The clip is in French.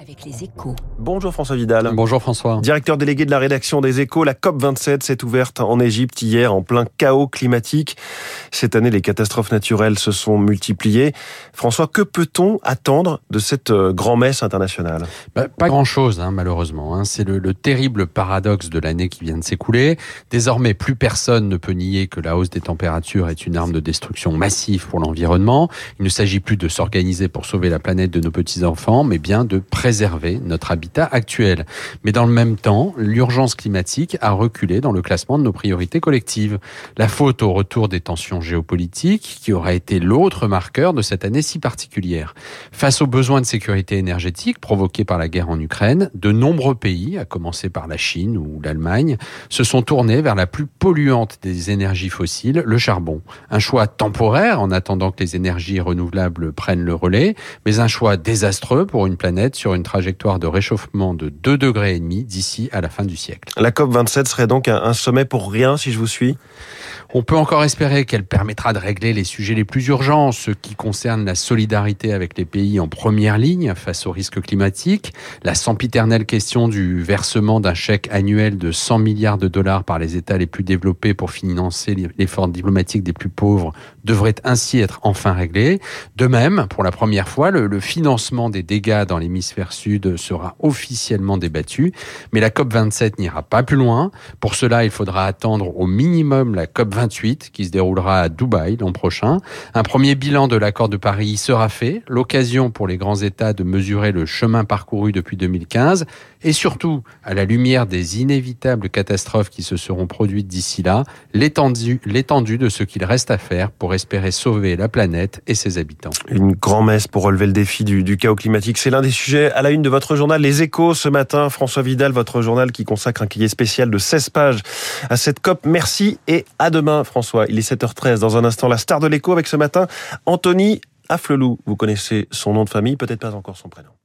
avec les échos. Bonjour François Vidal. Bonjour François. Directeur délégué de la rédaction des échos, la COP27 s'est ouverte en Égypte hier en plein chaos climatique. Cette année, les catastrophes naturelles se sont multipliées. François, que peut-on attendre de cette euh, grand-messe internationale? Bah, Pas grand-chose, hein, malheureusement. Hein. C'est le, le, terrible paradoxe de l'année qui vient de s'écouler. Désormais, plus personne ne peut nier que la hausse des températures est une arme de destruction massive pour l'environnement. Il ne s'agit plus de s'organiser pour sauver la planète de nos petits-enfants, mais bien de préserver notre habitat actuel. Mais dans le même temps, l'urgence climatique a reculé dans le classement de nos priorités collectives. La faute au retour des tensions géopolitiques, qui aura été l'autre marqueur de cette année si particulière. Face aux besoins de sécurité énergétique provoqués par la guerre en Ukraine, de nombreux pays, à commencer par la Chine ou l'Allemagne, se sont tournés vers la plus polluante des énergies fossiles, le charbon. Un choix temporaire en attendant que les énergies renouvelables prennent le relais, mais un choix désastreux pour une planète sur une une trajectoire de réchauffement de 2 degrés et demi d'ici à la fin du siècle. La COP 27 serait donc un sommet pour rien si je vous suis? On peut encore espérer qu'elle permettra de régler les sujets les plus urgents, ceux qui concernent la solidarité avec les pays en première ligne face aux risques climatiques, la sempiternelle question du versement d'un chèque annuel de 100 milliards de dollars par les États les plus développés pour financer l'effort diplomatique des plus pauvres devrait ainsi être enfin réglée. De même, pour la première fois, le, financement des dégâts dans l'hémisphère sud sera officiellement débattu, mais la COP27 n'ira pas plus loin. Pour cela, il faudra attendre au minimum la COP 28 qui se déroulera à Dubaï l'an prochain. Un premier bilan de l'accord de Paris sera fait, l'occasion pour les grands États de mesurer le chemin parcouru depuis 2015 et surtout, à la lumière des inévitables catastrophes qui se seront produites d'ici là, l'étendue, de ce qu'il reste à faire pour espérer sauver la planète et ses habitants. Une grand-messe pour relever le défi du, du chaos climatique, c'est l'un des sujets à la une de votre journal Les Échos ce matin. François Vidal, votre journal qui consacre un cahier spécial de 16 pages à cette COP. Merci et à demain François. Il est 7h13. Dans un instant, la star de l'écho avec ce matin, Anthony Afflelou. Vous connaissez son nom de famille, peut-être pas encore son prénom.